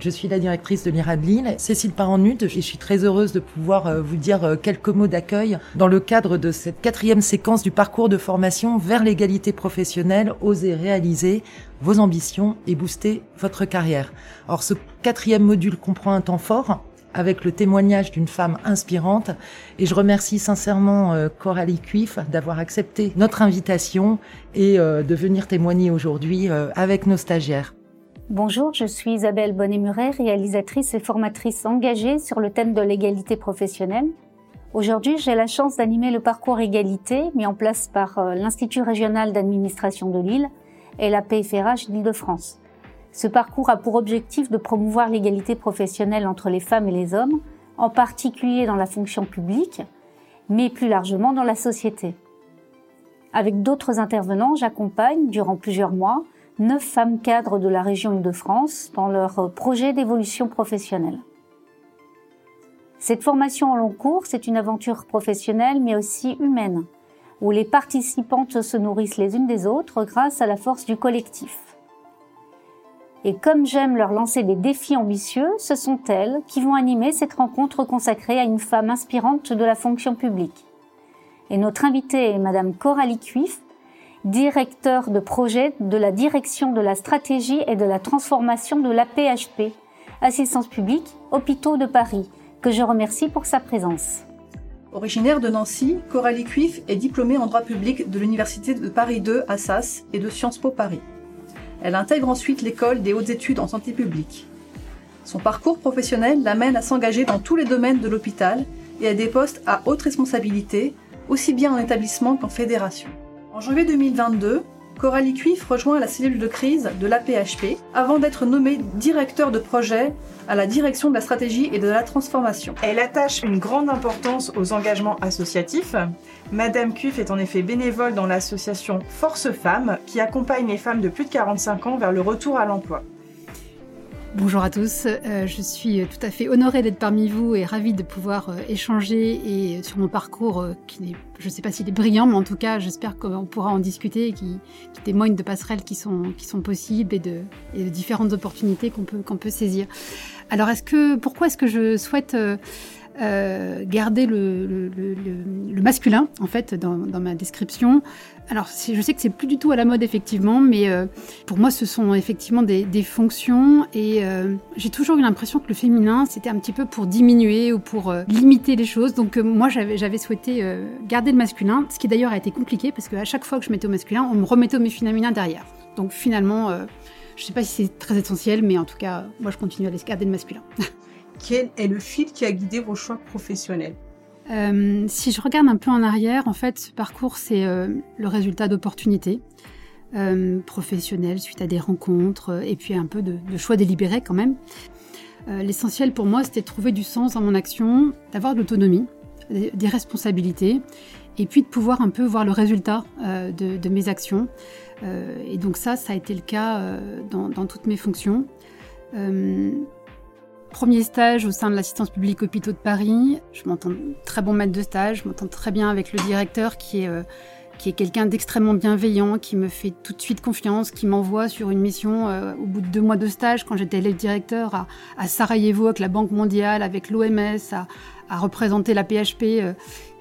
Je suis la directrice de l'IRA de Lille, Cécile Paranut, et je suis très heureuse de pouvoir euh, vous dire euh, quelques mots d'accueil dans le cadre de cette quatrième séquence du parcours de formation vers l'égalité professionnelle, oser réaliser vos ambitions et booster votre carrière. Alors ce quatrième module comprend un temps fort avec le témoignage d'une femme inspirante et je remercie sincèrement euh, Coralie Cuif d'avoir accepté notre invitation et de venir témoigner aujourd'hui avec nos stagiaires. Bonjour, je suis Isabelle Bonnet-Muret, réalisatrice et formatrice engagée sur le thème de l'égalité professionnelle. Aujourd'hui, j'ai la chance d'animer le parcours égalité mis en place par euh, l'Institut régional d'administration de Lille et la PFRH d'Île-de-France. Ce parcours a pour objectif de promouvoir l'égalité professionnelle entre les femmes et les hommes, en particulier dans la fonction publique, mais plus largement dans la société. Avec d'autres intervenants, j'accompagne durant plusieurs mois neuf femmes cadres de la région Île-de-France dans leur projet d'évolution professionnelle. Cette formation en long cours, c'est une aventure professionnelle mais aussi humaine, où les participantes se nourrissent les unes des autres grâce à la force du collectif. Et comme j'aime leur lancer des défis ambitieux, ce sont elles qui vont animer cette rencontre consacrée à une femme inspirante de la fonction publique. Et notre invitée est Madame Coralie Cuif, directeur de projet de la direction de la stratégie et de la transformation de l'APHP, Assistance publique, Hôpitaux de Paris, que je remercie pour sa présence. Originaire de Nancy, Coralie Cuif est diplômée en droit public de l'Université de Paris 2 Assas et de Sciences Po Paris. Elle intègre ensuite l'école des hautes études en santé publique. Son parcours professionnel l'amène à s'engager dans tous les domaines de l'hôpital et à des postes à haute responsabilité, aussi bien en établissement qu'en fédération. En janvier 2022, Coralie Cuif rejoint la cellule de crise de l'APHP avant d'être nommée directeur de projet à la direction de la stratégie et de la transformation. Elle attache une grande importance aux engagements associatifs. Madame Cuif est en effet bénévole dans l'association Force Femmes qui accompagne les femmes de plus de 45 ans vers le retour à l'emploi. Bonjour à tous, euh, je suis tout à fait honorée d'être parmi vous et ravie de pouvoir euh, échanger et sur mon parcours euh, qui je ne sais pas s'il est brillant, mais en tout cas j'espère qu'on pourra en discuter et qui, qui témoigne de passerelles qui sont, qui sont possibles et de, et de différentes opportunités qu'on peut, qu'on peut saisir. Alors est-ce que, pourquoi est-ce que je souhaite euh, garder le, masculin en fait dans, ma description. Alors je sais que c'est plus du tout à la mode effectivement, mais euh, pour moi ce sont effectivement des, fonctions et euh, j'ai toujours eu l'impression que le féminin c'était un petit peu pour diminuer ou pour limiter les choses. Donc moi j'avais souhaité garder le masculin, ce qui d'ailleurs a été compliqué parce qu'à chaque fois que je mettais au masculin, on me remettait au féminin derrière. Donc finalement, je sais pas si c'est très essentiel, mais en tout cas moi je continue à garder le masculin. quel est le fil qui a guidé vos choix professionnels euh, Si je regarde un peu en arrière, en fait, ce parcours, c'est euh, le résultat d'opportunités euh, professionnelles suite à des rencontres et puis un peu de, choix délibérés quand même. L'essentiel pour moi, c'était de trouver du sens dans mon action, d'avoir de l'autonomie, des, responsabilités et puis de pouvoir un peu voir le résultat de, mes actions. et donc ça, ça a été le cas dans, toutes mes fonctions. Premier stage au sein de l'assistance publique hôpitaux de Paris. Je m'entends très bon maître de stage, je m'entends très bien avec le directeur qui est, euh, qui est quelqu'un d'extrêmement bienveillant, qui me fait tout de suite confiance, qui m'envoie sur une mission euh, au bout de deux mois de stage quand j'étais le directeur à, Sarajevo avec la Banque mondiale, avec l'OMS, à, représenter la PHP, euh,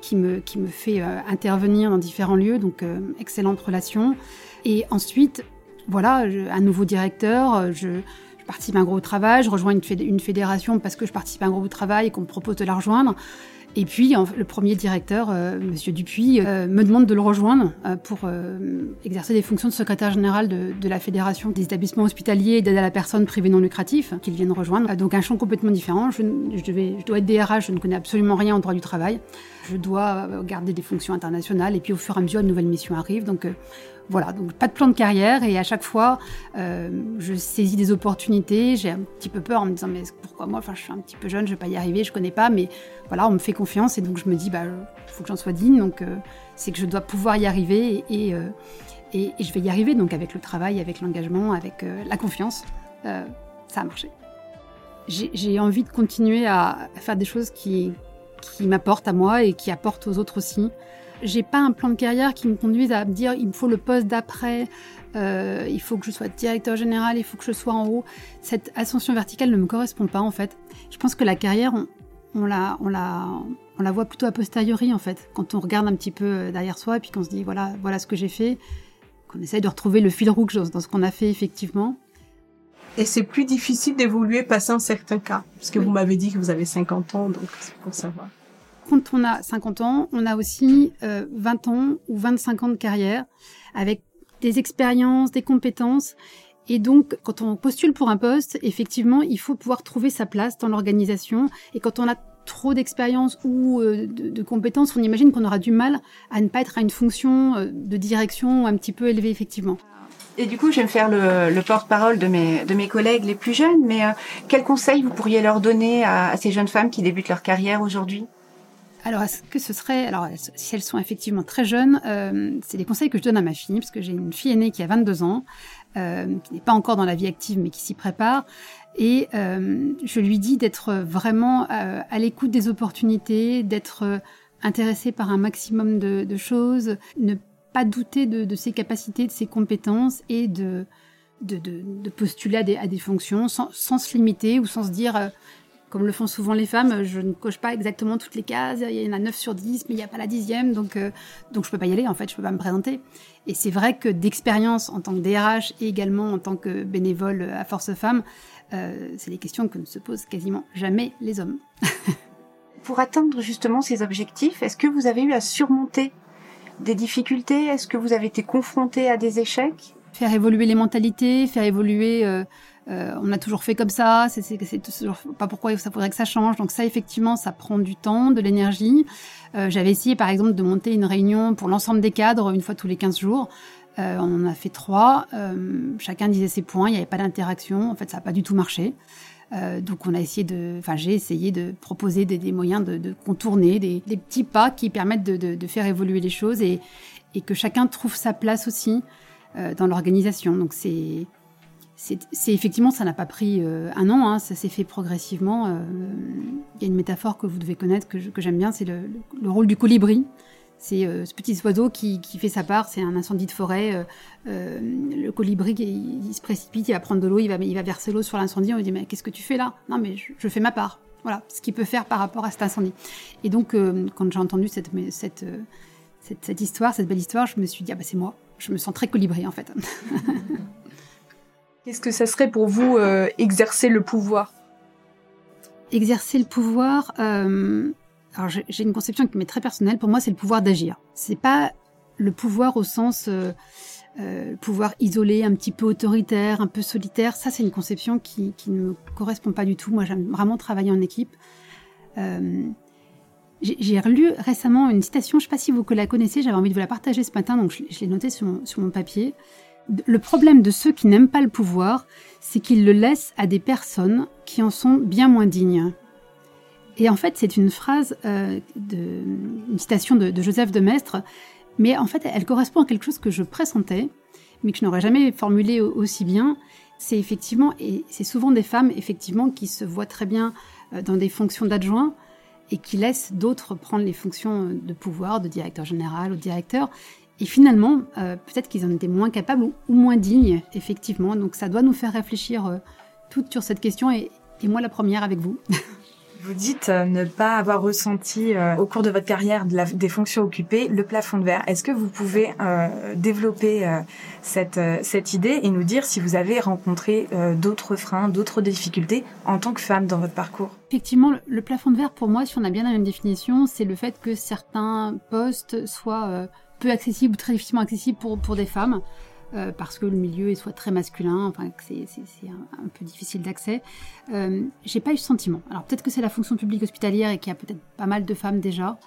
qui, me, qui me fait intervenir dans différents lieux. Donc excellente relation. Et ensuite, voilà, un nouveau directeur. Je participe à un groupe de travail, je rejoins une, fédération parce que je participe à un groupe de travail et qu'on me propose de la rejoindre. Et puis, le premier directeur, euh, Monsieur Dupuis, euh, me demande de le rejoindre euh, pour euh, exercer des fonctions de secrétaire général de, de la Fédération des établissements hospitaliers et d'aide à la personne privée non lucratif, qu'il vient de rejoindre. donc, un champ complètement différent. Je, je, je dois être DRH, je ne connais absolument rien en droit du travail. Je dois garder des fonctions internationales et puis, au fur et à mesure, une nouvelle mission arrive. Donc, voilà, donc pas de plan de carrière et à chaque fois, euh, je saisis des opportunités. J'ai un petit peu peur en me disant mais pourquoi moi? Enfin, je suis un petit peu jeune, je vais pas y arriver, je connais pas, mais voilà, on me fait confiance et donc je me dis bah faut que j'en sois digne. Donc euh, c'est que je dois pouvoir y arriver et, euh, et, je vais y arriver. Donc avec le travail, avec l'engagement, avec la confiance, ça a marché. J'ai envie de continuer à, à, faire des choses qui qui m'apportent à moi et qui apportent aux autres aussi. J'ai pas un plan de carrière qui me conduise à me dire il me faut le poste d'après, euh, il faut que je sois directeur général, il faut que je sois en haut. Cette ascension verticale ne me correspond pas en fait. Je pense que la carrière, on, on la, on la, on la voit plutôt a posteriori en fait, quand on regarde un petit peu euh, derrière soi et puis qu'on se dit voilà, voilà ce que j'ai fait, qu'on essaye de retrouver le fil rouge dans ce qu'on a fait effectivement. Et c'est plus difficile d'évoluer passé un certain cas, parce que vous m'avez dit que vous avez 50 ans, donc c'est pour savoir. Quand on a 50 ans, on a aussi euh, 20 ans ou 25 ans de carrière, avec des expériences, des compétences. Et donc, quand on postule pour un poste, effectivement, il faut pouvoir trouver sa place dans l'organisation. Et quand on a trop d'expérience ou euh, de, compétences, on imagine qu'on aura du mal à ne pas être à une fonction euh, de direction un petit peu élevée, effectivement. Et du coup, je vais me faire le, le porte-parole de mes, de mes collègues les plus jeunes, mais euh, quels conseils vous pourriez leur donner à ces jeunes femmes qui débutent leur carrière aujourd'hui? Alors, est-ce que ce serait, alors si elles sont effectivement très jeunes, euh, c'est des conseils que je donne à ma fille, parce que j'ai une fille aînée qui a 22 ans, euh, qui n'est pas encore dans la vie active, mais qui s'y prépare, et euh, je lui dis d'être vraiment à l'écoute des opportunités, d'être intéressée par un maximum de, de, choses, ne pas douter de, ses capacités, de ses compétences, et de postuler à des, à des fonctions sans, sans, se limiter ou sans se dire comme le font souvent les femmes, je ne coche pas exactement toutes les cases. Il y en a 9 sur 10, mais il n'y a pas la dixième, donc, euh, donc je peux pas y aller, en fait, je peux pas me présenter. Et c'est vrai que d'expérience en tant que DRH et également en tant que bénévole à Force Femmes, euh, c'est des questions que ne se posent quasiment jamais les hommes. Pour atteindre justement ces objectifs, est-ce que vous avez eu à surmonter des difficultés? Est-ce que vous avez été confronté à des échecs? Faire évoluer les mentalités, faire évoluer... Euh, euh, on a toujours fait comme ça, c'est toujours pas pourquoi ça faudrait que ça change. Donc ça, effectivement, ça prend du temps, de l'énergie. Euh, J'avais essayé, par exemple, de monter une réunion pour l'ensemble des cadres une fois tous les 15 jours. Euh, on en a fait trois. Chacun disait ses points, il n'y avait pas d'interaction. En fait, ça n'a pas du tout marché. Donc on a essayé de, enfin j'ai essayé de proposer des, moyens de, contourner, des, petits pas qui permettent de, faire évoluer les choses et, et, que chacun trouve sa place aussi dans l'organisation. Donc c'est c'est effectivement, ça n'a pas pris euh, un an, hein, ça s'est fait progressivement. Euh, il y a une métaphore que vous devez connaître, que j'aime bien, c'est le, le, rôle du colibri. C'est euh, ce petit oiseau qui, fait sa part, c'est un incendie de forêt. Le colibri, il, se précipite, il va prendre de l'eau, il va, verser l'eau sur l'incendie. On lui dit, mais qu'est-ce que tu fais là? Non, mais je, fais ma part. Voilà, ce qu'il peut faire par rapport à cet incendie. Et donc, quand j'ai entendu cette, cette, histoire, cette belle histoire, je me suis dit, ah bah c'est moi. Je me sens très colibri en fait. Qu'est-ce que ça serait pour vous euh, exercer le pouvoir? Exercer le pouvoir, euh, alors j'ai une conception qui m'est très personnelle. Pour moi, c'est le pouvoir d'agir. C'est pas le pouvoir au sens euh, pouvoir isolé, un petit peu autoritaire, un peu solitaire. Ça, c'est une conception qui, qui, ne me correspond pas du tout. Moi, j'aime vraiment travailler en équipe. J'ai relu récemment une citation, je ne sais pas si vous la connaissez, j'avais envie de vous la partager ce matin, donc je, je l'ai notée sur sur mon papier le problème de ceux qui n'aiment pas le pouvoir, c'est qu'ils le laissent à des personnes qui en sont bien moins dignes. Et en fait, c'est une phrase, euh, une citation de, de, Joseph de Maistre, mais en fait, elle correspond à quelque chose que je pressentais, mais que je n'aurais jamais formulé aussi bien. C'est effectivement, et c'est souvent des femmes, effectivement, qui se voient très bien euh, dans des fonctions d'adjoint et qui laissent d'autres prendre les fonctions de pouvoir, de directeur général ou directeur, et finalement, euh, peut-être qu'ils en étaient moins capables ou, ou, moins dignes, effectivement. Donc ça doit nous faire réfléchir euh, toutes sur cette question, et, et, moi la première avec vous. Vous dites euh, ne pas avoir ressenti euh, au cours de votre carrière de la, des fonctions occupées le plafond de verre. Est-ce que vous pouvez euh, développer cette, cette idée et nous dire si vous avez rencontré d'autres freins, d'autres difficultés en tant que femme dans votre parcours? Effectivement, le plafond de verre, pour moi, si on a bien la même définition, c'est le fait que certains postes soient peu accessible ou très difficilement accessible pour, pour des femmes. Euh, parce que le milieu est soit très masculin, enfin que c'est un, peu difficile d'accès. Euh, j'ai pas eu ce sentiment. Alors peut-être que c'est la fonction publique hospitalière et qu'il y a peut-être pas mal de femmes déjà,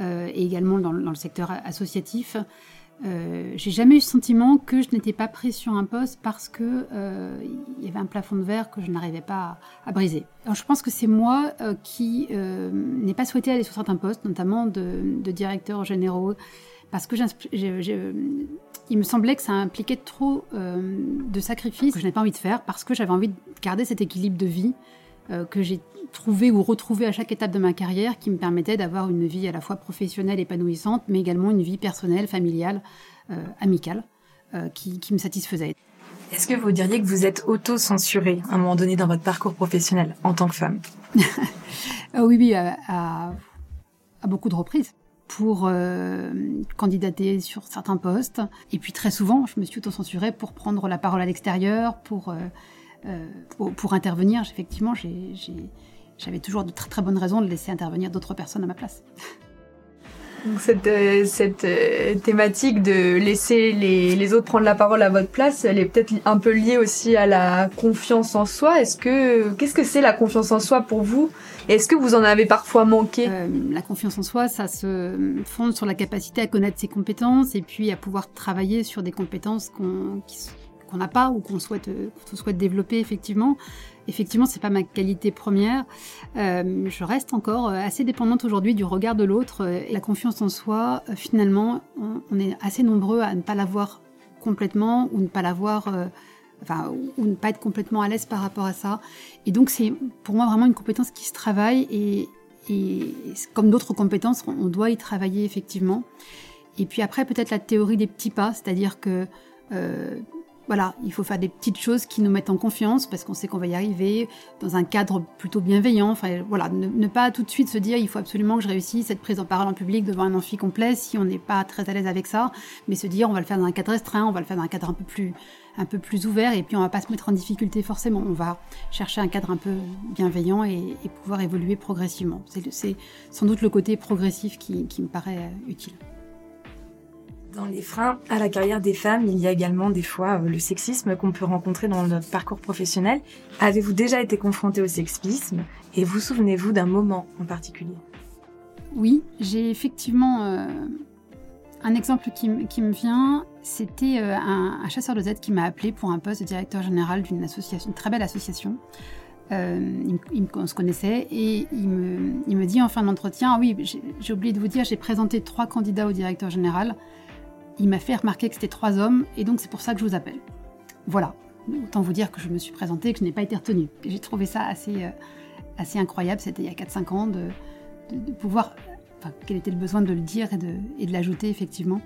euh, et également dans, dans, le secteur associatif. Euh, j'ai jamais eu ce sentiment que je n'étais pas prise sur un poste parce que il y avait un plafond de verre que je n'arrivais pas à, briser. Alors je pense que c'est moi qui n'ai pas souhaité aller sur certains postes, notamment de, de directeurs généraux parce que il me semblait que ça impliquait trop euh, de sacrifices que je n'avais pas envie de faire parce que j'avais envie de garder cet équilibre de vie que j'ai trouvé ou retrouvé à chaque étape de ma carrière qui me permettait d'avoir une vie à la fois professionnelle épanouissante, mais également une vie personnelle, familiale, amicale, qui, qui me satisfaisait. Est-ce que vous diriez que vous êtes auto-censurée à un moment donné dans votre parcours professionnel en tant que femme? Oui, oui, à, beaucoup de reprises pour euh, candidater sur certains postes. Et puis très souvent, je me suis auto-censurée pour prendre la parole à l'extérieur, pour, euh, euh, pour, intervenir. Effectivement, j'avais toujours de très très bonnes raisons de laisser intervenir d'autres personnes à ma place. Cette, euh, cette euh, thématique de laisser les, les, autres prendre la parole à votre place, elle est peut-être un peu liée aussi à la confiance en soi. Est-ce que qu'est-ce que c'est la confiance en soi pour vous? Est-ce que vous en avez parfois manqué? Euh, La confiance en soi, ça se fonde sur la capacité à connaître ses compétences et puis à pouvoir travailler sur des compétences qu'on qu'on n'a pas ou qu'on souhaite, qu'on souhaite développer effectivement. Effectivement, c'est pas ma qualité première. Euh, je reste encore euh, assez dépendante aujourd'hui du regard de l'autre. Et la confiance en soi, euh, finalement, on, est assez nombreux à ne pas l'avoir complètement ou ne pas l'avoir, enfin, ou ne pas être complètement à l'aise par rapport à ça. Et donc, c'est pour moi vraiment une compétence qui se travaille et comme d'autres compétences, on doit y travailler effectivement. Et puis après, peut-être la théorie des petits pas, c'est-à-dire que voilà, il faut faire des petites choses qui nous mettent en confiance parce qu'on sait qu'on va y arriver dans un cadre plutôt bienveillant. Enfin, voilà, ne, pas tout de suite se dire il faut absolument que je réussisse cette prise en parole en public devant un amphi complet si on n'est pas très à l'aise avec ça, mais se dire on va le faire dans un cadre restreint, on va le faire dans un cadre un peu plus un peu plus ouvert et puis on va pas se mettre en difficulté forcément. On va chercher un cadre un peu bienveillant et, pouvoir évoluer progressivement. C'est sans doute le côté progressif qui me paraît utile. Dans les freins à la carrière des femmes, il y a également des fois euh, le sexisme qu'on peut rencontrer dans notre parcours professionnel. Avez-vous déjà été confronté au sexisme? Et vous souvenez-vous d'un moment en particulier? Oui, j'ai effectivement euh, un exemple qui, me vient. C'était euh, un, chasseur de tête qui m'a appelé pour un poste de directeur général d'une association, une très belle association. il, on se connaissait et il me, il me dit en fin d'entretien, ah oui, j'ai oublié de vous dire, j'ai présenté trois candidats au directeur général il m'a fait remarquer que c'était trois hommes, et donc c'est pour ça que je vous appelle. Voilà. Autant vous dire que je me suis présentée, que je n'ai pas été retenue. J'ai trouvé ça assez, euh, assez incroyable, c'était il y a 4-5 ans, de, pouvoir... Enfin, quel était le besoin de le dire et de, et de l'ajouter, effectivement.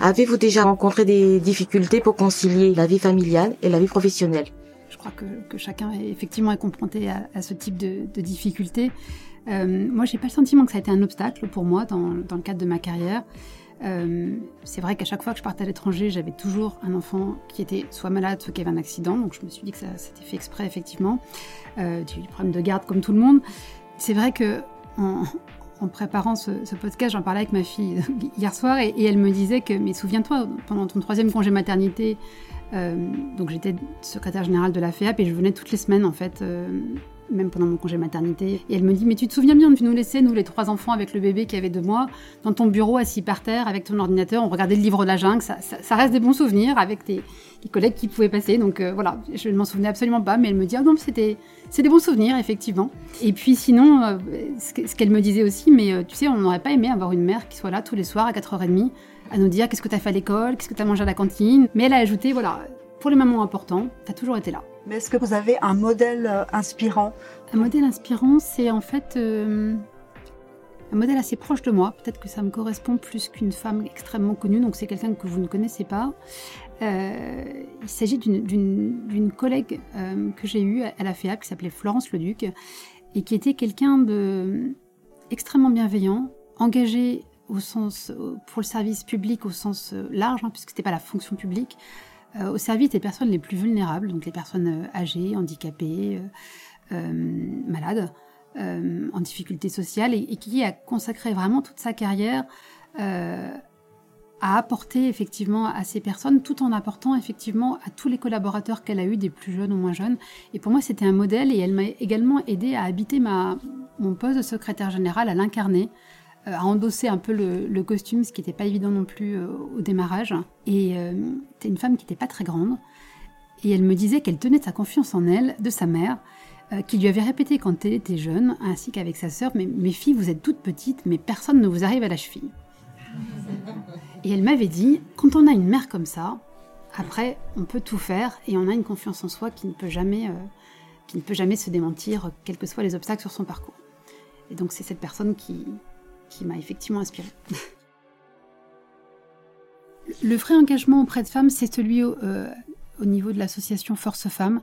Avez-vous déjà rencontré des difficultés pour concilier la vie familiale et la vie professionnelle? Je crois que, que, chacun est effectivement est confronté à, ce type de, de difficultés. Euh, moi, j'ai pas le sentiment que ça a été un obstacle pour moi dans, dans le cadre de ma carrière. Euh, c'est vrai qu'à chaque fois que je partais à l'étranger, j'avais toujours un enfant qui était soit malade, soit qui avait un accident. Donc je me suis dit que ça c'était fait exprès, effectivement. Euh, j'ai eu des problèmes de garde comme tout le monde. C'est vrai que en, préparant ce, podcast, j'en parlais avec ma fille hier soir et, elle me disait que, mais souviens-toi, pendant ton troisième congé maternité, euh, donc j'étais secrétaire générale de la FEAP et je venais toutes les semaines en fait même pendant mon congé maternité. Et elle me dit, mais tu te souviens bien de nous laisser, nous les trois enfants avec le bébé qui avait deux mois, dans ton bureau assis par terre avec ton ordinateur, on regardait le livre de la jungle, ça, ça, reste des bons souvenirs avec tes, collègues qui pouvaient passer. Donc euh, voilà, je ne m'en souvenais absolument pas, mais elle me dit, ah non, c'était des bons souvenirs, effectivement. Et puis sinon, euh, ce qu'elle me disait aussi, mais euh, tu sais, on n'aurait pas aimé avoir une mère qui soit là tous les soirs à 4h30 à nous dire qu'est-ce que tu as fait à l'école, qu'est-ce que tu as mangé à la cantine? Mais elle a ajouté, voilà, pour les moments importants, tu as toujours été là. Mais est-ce que vous avez un modèle inspirant? Un modèle inspirant, c'est en fait euh, un modèle assez proche de moi. Peut-être que ça me correspond plus qu'une femme extrêmement connue, donc c'est quelqu'un que vous ne connaissez pas. Euh, il s'agit d'une collègue euh, que j'ai eue à la FEAP qui s'appelait Florence Leduc et qui était quelqu'un de extrêmement bienveillant, engagé au sens pour le service public au sens large, hein, puisque c'était pas la fonction publique, au service des personnes les plus vulnérables, donc les personnes âgées, handicapées, euh, malade, euh, en difficulté sociale, et, qui a consacré vraiment toute sa carrière euh, à apporter effectivement à ces personnes, tout en apportant effectivement à tous les collaborateurs qu'elle a eus, des plus jeunes ou moins jeunes. Et pour moi, c'était un modèle, et elle m'a également aidé à habiter ma, mon poste de secrétaire général, à l'incarner, à endosser un peu le, costume, ce qui n'était pas évident non plus au démarrage. Et c'était une femme qui n'était pas très grande, et elle me disait qu'elle tenait sa confiance en elle, de sa mère, euh, qui lui avait répété quand elle était jeune, ainsi qu'avec sa sœur, mais mes filles, vous êtes toutes petites, mais personne ne vous arrive à la cheville. Et elle m'avait dit, quand on a une mère comme ça, après, on peut tout faire et on a une confiance en soi qui ne peut jamais, euh, qui ne peut jamais se démentir, quels que soient les obstacles sur son parcours. Et donc c'est cette personne qui, qui m'a effectivement inspirée. Le vrai engagement auprès de femmes, c'est celui au, euh, au niveau de l'association Force Femmes.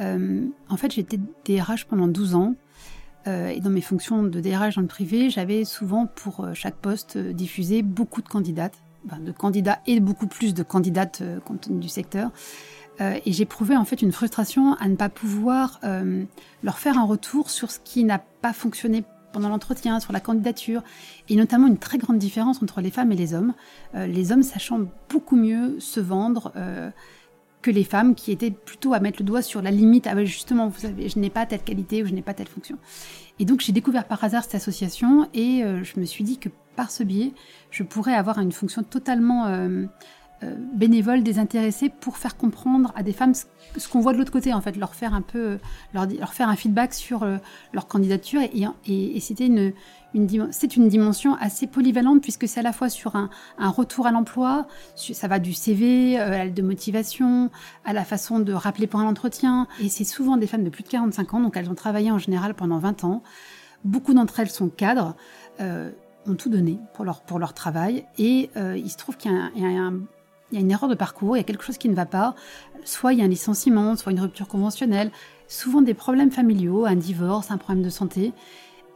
Euh, en fait, j'étais DRH pendant 12 ans. Euh, et dans mes fonctions de DRH dans le privé, j'avais souvent pour chaque poste diffusé beaucoup de candidates, de candidats et beaucoup plus de candidates compte tenu du secteur. Et j'éprouvais en fait une frustration à ne pas pouvoir leur faire un retour sur ce qui n'a pas fonctionné pendant l'entretien, sur la candidature, et notamment une très grande différence entre les femmes et les hommes. Euh, les hommes sachant beaucoup mieux se vendre euh, que les femmes qui étaient plutôt à mettre le doigt sur la limite. Ah justement, vous savez, je n'ai pas telle qualité ou je n'ai pas telle fonction. Et donc j'ai découvert par hasard cette association et euh, je me suis dit que par ce biais, je pourrais avoir une fonction totalement euh, euh, bénévole, désintéressée pour faire comprendre à des femmes ce, qu'on voit de l'autre côté, en fait, leur faire un peu, leur, di- leur faire un feedback sur euh, leur candidature. Et, c'était une, c'est une dimension assez polyvalente puisque c'est à la fois sur un, retour à l'emploi, ça va du CV, euh, à de motivation, à la façon de rappeler pour un entretien. Et c'est souvent des femmes de plus de 45 ans, donc elles ont travaillé en général pendant 20 ans. Beaucoup d'entre elles sont cadres, euh, ont tout donné pour leur, pour leur travail. Et euh, il se trouve qu'il y y a un- il y a une erreur de parcours, il y a quelque chose qui ne va pas. Soit il y a un licenciement, soit une rupture conventionnelle, souvent des problèmes familiaux, un divorce, un problème de santé.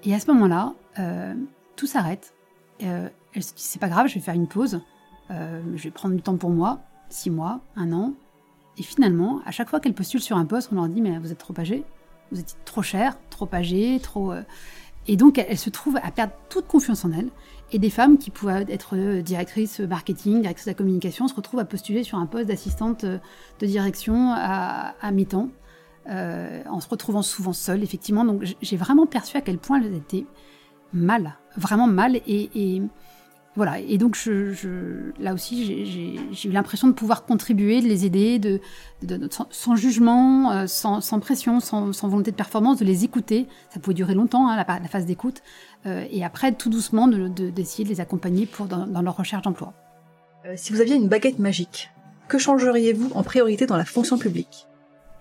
Et à ce moment-là, euh, tout s'arrête. Euh, elle se dit c'est pas grave, je vais faire une pause, euh, je vais prendre du temps pour moi, six mois, un an. Et finalement, à chaque fois qu'elle postule sur un poste, on leur dit mais vous êtes trop âgé, vous êtes trop cher, trop âgé, trop. Euh, Et donc elle, se trouve à perdre toute confiance en elle. Et des femmes qui pouvaient être euh, directrices marketing, directrices de la communication, se retrouvent à postuler sur un poste d'assistante euh, de direction à, à mi-temps, euh, en se retrouvant souvent seule, effectivement. Donc j'ai vraiment perçu à quel point elles étaient mal, vraiment mal. Et voilà. Et donc je, je- là aussi, j'ai- eu l'impression de pouvoir contribuer, de les aider, de, de- de- sans, sans jugement, euh, sans, sans pression, sans, sans volonté de performance, de les écouter. Ça pouvait durer longtemps, hein, la, phase d'écoute. Euh, et après, tout doucement, d'essayer de, les accompagner pour, dans, dans leur recherche d'emploi. Euh, si vous aviez une baguette magique, que changeriez-vous en priorité dans la fonction publique?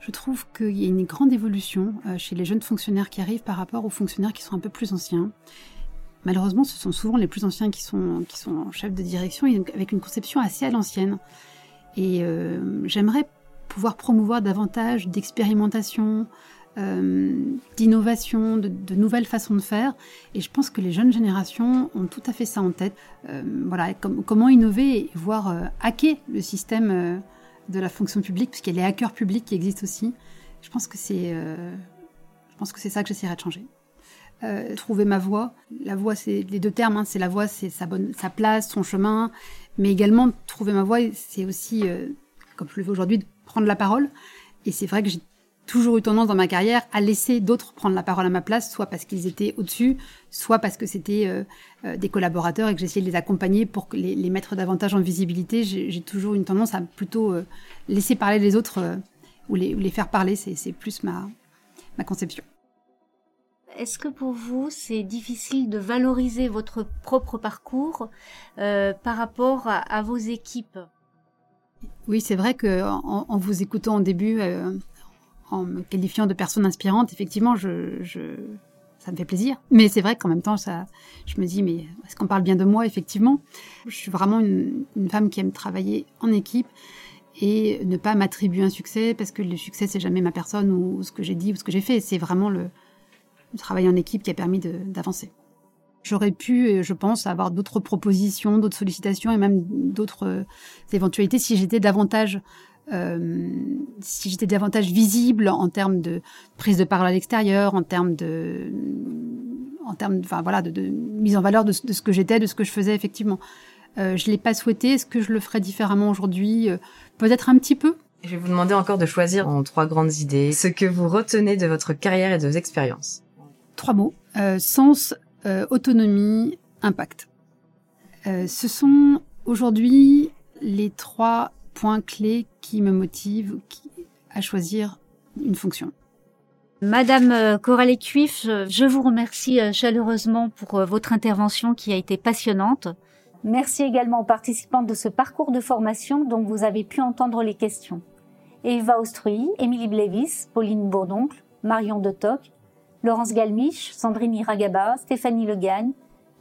Je trouve qu'il y a une grande évolution chez les jeunes fonctionnaires qui arrivent par rapport aux fonctionnaires qui sont un peu plus anciens. Malheureusement, ce sont souvent les plus anciens qui sont, chefs de direction avec une conception assez à l'ancienne. Et euh, j'aimerais pouvoir promouvoir davantage d'expérimentation, euh, d'innovation, de, nouvelles façons de faire. Et je pense que les jeunes générations ont tout à fait ça en tête. Euh, voilà, com- comment innover voire hacker le système de la fonction publique, puisqu'il y a les hackers publics qui existent aussi. Je pense que c'est, je pense que c'est ça que j'essaierai de changer. Euh, trouver ma voie. La voie, c'est les deux termes. hein, c'est la voie, c'est sa bonne, sa place, son chemin, mais également trouver ma voie, c'est aussi, euh, comme je le fais aujourd'hui, de prendre la parole. Et c'est vrai que j'ai toujours eu tendance dans ma carrière à laisser d'autres prendre la parole à ma place, soit parce qu'ils étaient au-dessus, soit parce que c'était euh, euh, des collaborateurs et que j'essayais de les accompagner pour les, les mettre davantage en visibilité. J'ai j'ai toujours une tendance à plutôt euh, laisser parler les autres euh, ou, les, ou les faire parler. C'est c'est plus ma, ma conception. Est-ce que pour vous, c'est difficile de valoriser votre propre parcours euh, par rapport à, vos équipes? Oui, c'est vrai que en, vous écoutant au début, euh, en me qualifiant de personne inspirante, effectivement, je, ça me fait plaisir. Mais c'est vrai qu'en même temps, ça, je me dis, mais est-ce qu'on parle bien de moi, effectivement? Je suis vraiment une, une femme qui aime travailler en équipe et ne pas m'attribuer un succès parce que le succès, c'est jamais ma personne ou ce que j'ai dit ou ce que j'ai fait. C'est vraiment le, le travail en équipe qui a permis d'avancer. J'aurais pu, euh, je pense, avoir d'autres propositions, d'autres sollicitations et même d'autres euh, éventualités si j'étais davantage, euh, si davantage visible en termes de prise de parole à l'extérieur, en termes de, en termes, enfin voilà, de, mise en valeur de, ce- que j'étais, de ce que je faisais effectivement. Euh, je l'ai pas souhaité. Est-ce que je le ferais différemment aujourd'hui? Peut-être un petit peu. Je vais vous demander encore de choisir en trois grandes idées ce que vous retenez de votre carrière et de vos expériences. Trois mots. Euh, sens, euh, autonomie, impact. Euh, ce sont aujourd'hui les trois points clés qui me motivent qui- à choisir une fonction. Madame Coralie Cuif, je- je vous remercie chaleureusement pour votre intervention qui a été passionnante. Merci également aux participants de ce parcours de formation dont vous avez pu entendre les questions. Eva Austruy, Émilie Blévis, Pauline Bourdoncle, Marion de Toc, Laurence Galmiche, Sandrine Iragaba, Stéphanie Legagne,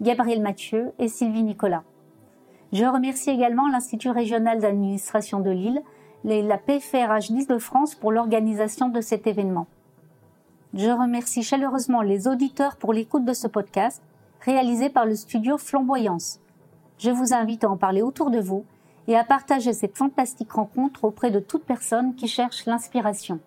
Gabriel Mathieu et Sylvie Nicolas. Je remercie également l'Institut régional d'administration de Lille, la PFRH d'Île-de-France pour l'organisation de cet événement. Je remercie chaleureusement les auditeurs pour l'écoute de ce podcast réalisé par le studio Flamboyance. Je vous invite à en parler autour de vous et à partager cette fantastique rencontre auprès de toute personne qui cherche l'inspiration.